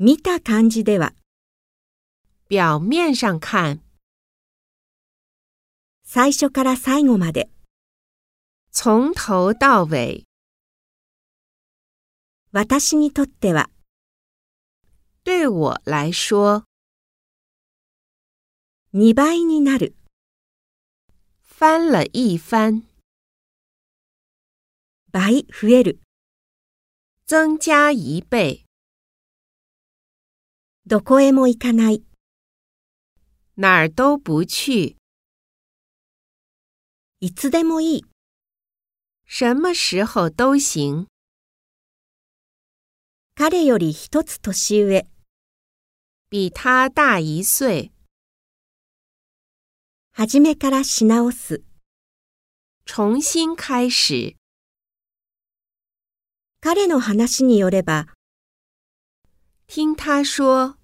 見た感じでは、表面上看，最初から最後まで、从头到尾，私にとっては、对我来说，2倍になる、翻了一番，倍増える、增加一倍，どこへも行かない、哪儿都不去，いつでもいい、什么时候都行。彼より一つ年上、比他大一岁，初めからし直す、重新开始。彼の話によれば、听他说，